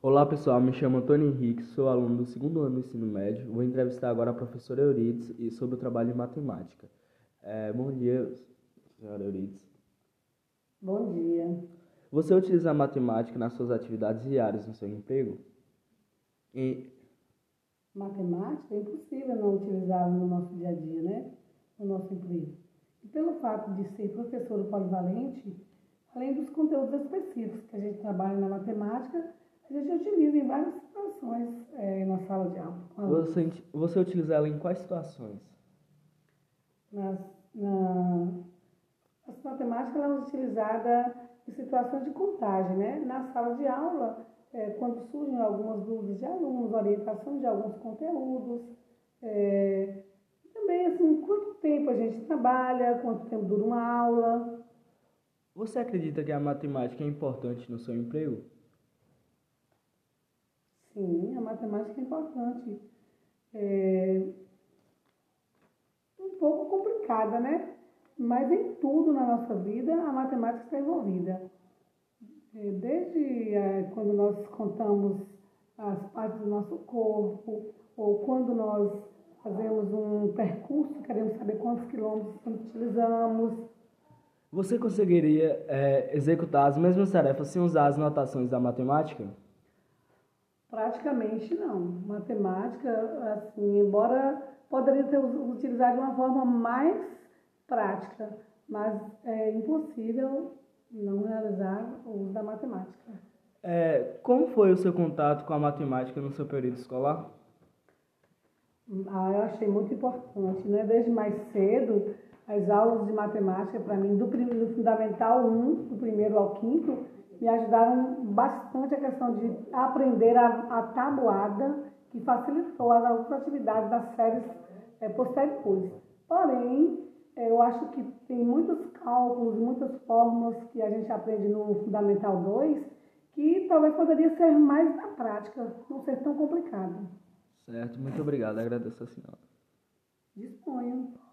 Olá pessoal, me chamo Antônio Henrique, sou aluno do segundo ano do ensino médio. Vou entrevistar agora a professora Eurides e sobre o trabalho de matemática. É, bom dia, senhora Eurides. Bom dia. Você utiliza a matemática nas suas atividades diárias no seu emprego? E Matemática é impossível não utilizá-la no nosso dia a dia, né? No nosso emprego. E pelo fato de ser professora polivalente, além dos conteúdos específicos que a gente trabalha na matemática, a gente utiliza em várias situações é, na sala de aula. você, você utiliza ela em quais situações? Nas, na, a matemática ela é utilizada em situações de contagem, né? Na sala de aula, é, quando surgem algumas dúvidas de alunos, orientação de alguns conteúdos, é, também assim, quanto tempo a gente trabalha, quanto tempo dura uma aula. Você acredita que a matemática é importante no seu emprego? Sim, a matemática é importante. É um pouco complicada, né? Mas em tudo na nossa vida a matemática está envolvida. É, Desde é, quando nós contamos as partes do nosso corpo, ou quando nós fazemos um percurso, queremos saber quantos quilômetros utilizamos. Você conseguiria é, executar as mesmas tarefas sem usar as notações da matemática? Praticamente não. Matemática, assim, embora poderia ser utilizada de uma forma mais prática, mas é impossível não realizar o uso da matemática. É, como foi o seu contato com a matemática no seu período escolar? Ah, eu achei muito importante, né? Desde mais cedo, as aulas de matemática, para mim, do, do Fundamental 1, do primeiro ao quinto, me ajudaram bastante a questão de aprender a, a tabuada, que facilitou as outras atividades das séries eh, posteriores. Porém, eh, eu acho que tem muitos cálculos muitas fórmulas que a gente aprende no Fundamental 2 que talvez poderia ser mais na prática, não ser tão complicado. Certo, muito obrigado, agradeço a senhora. Disponho.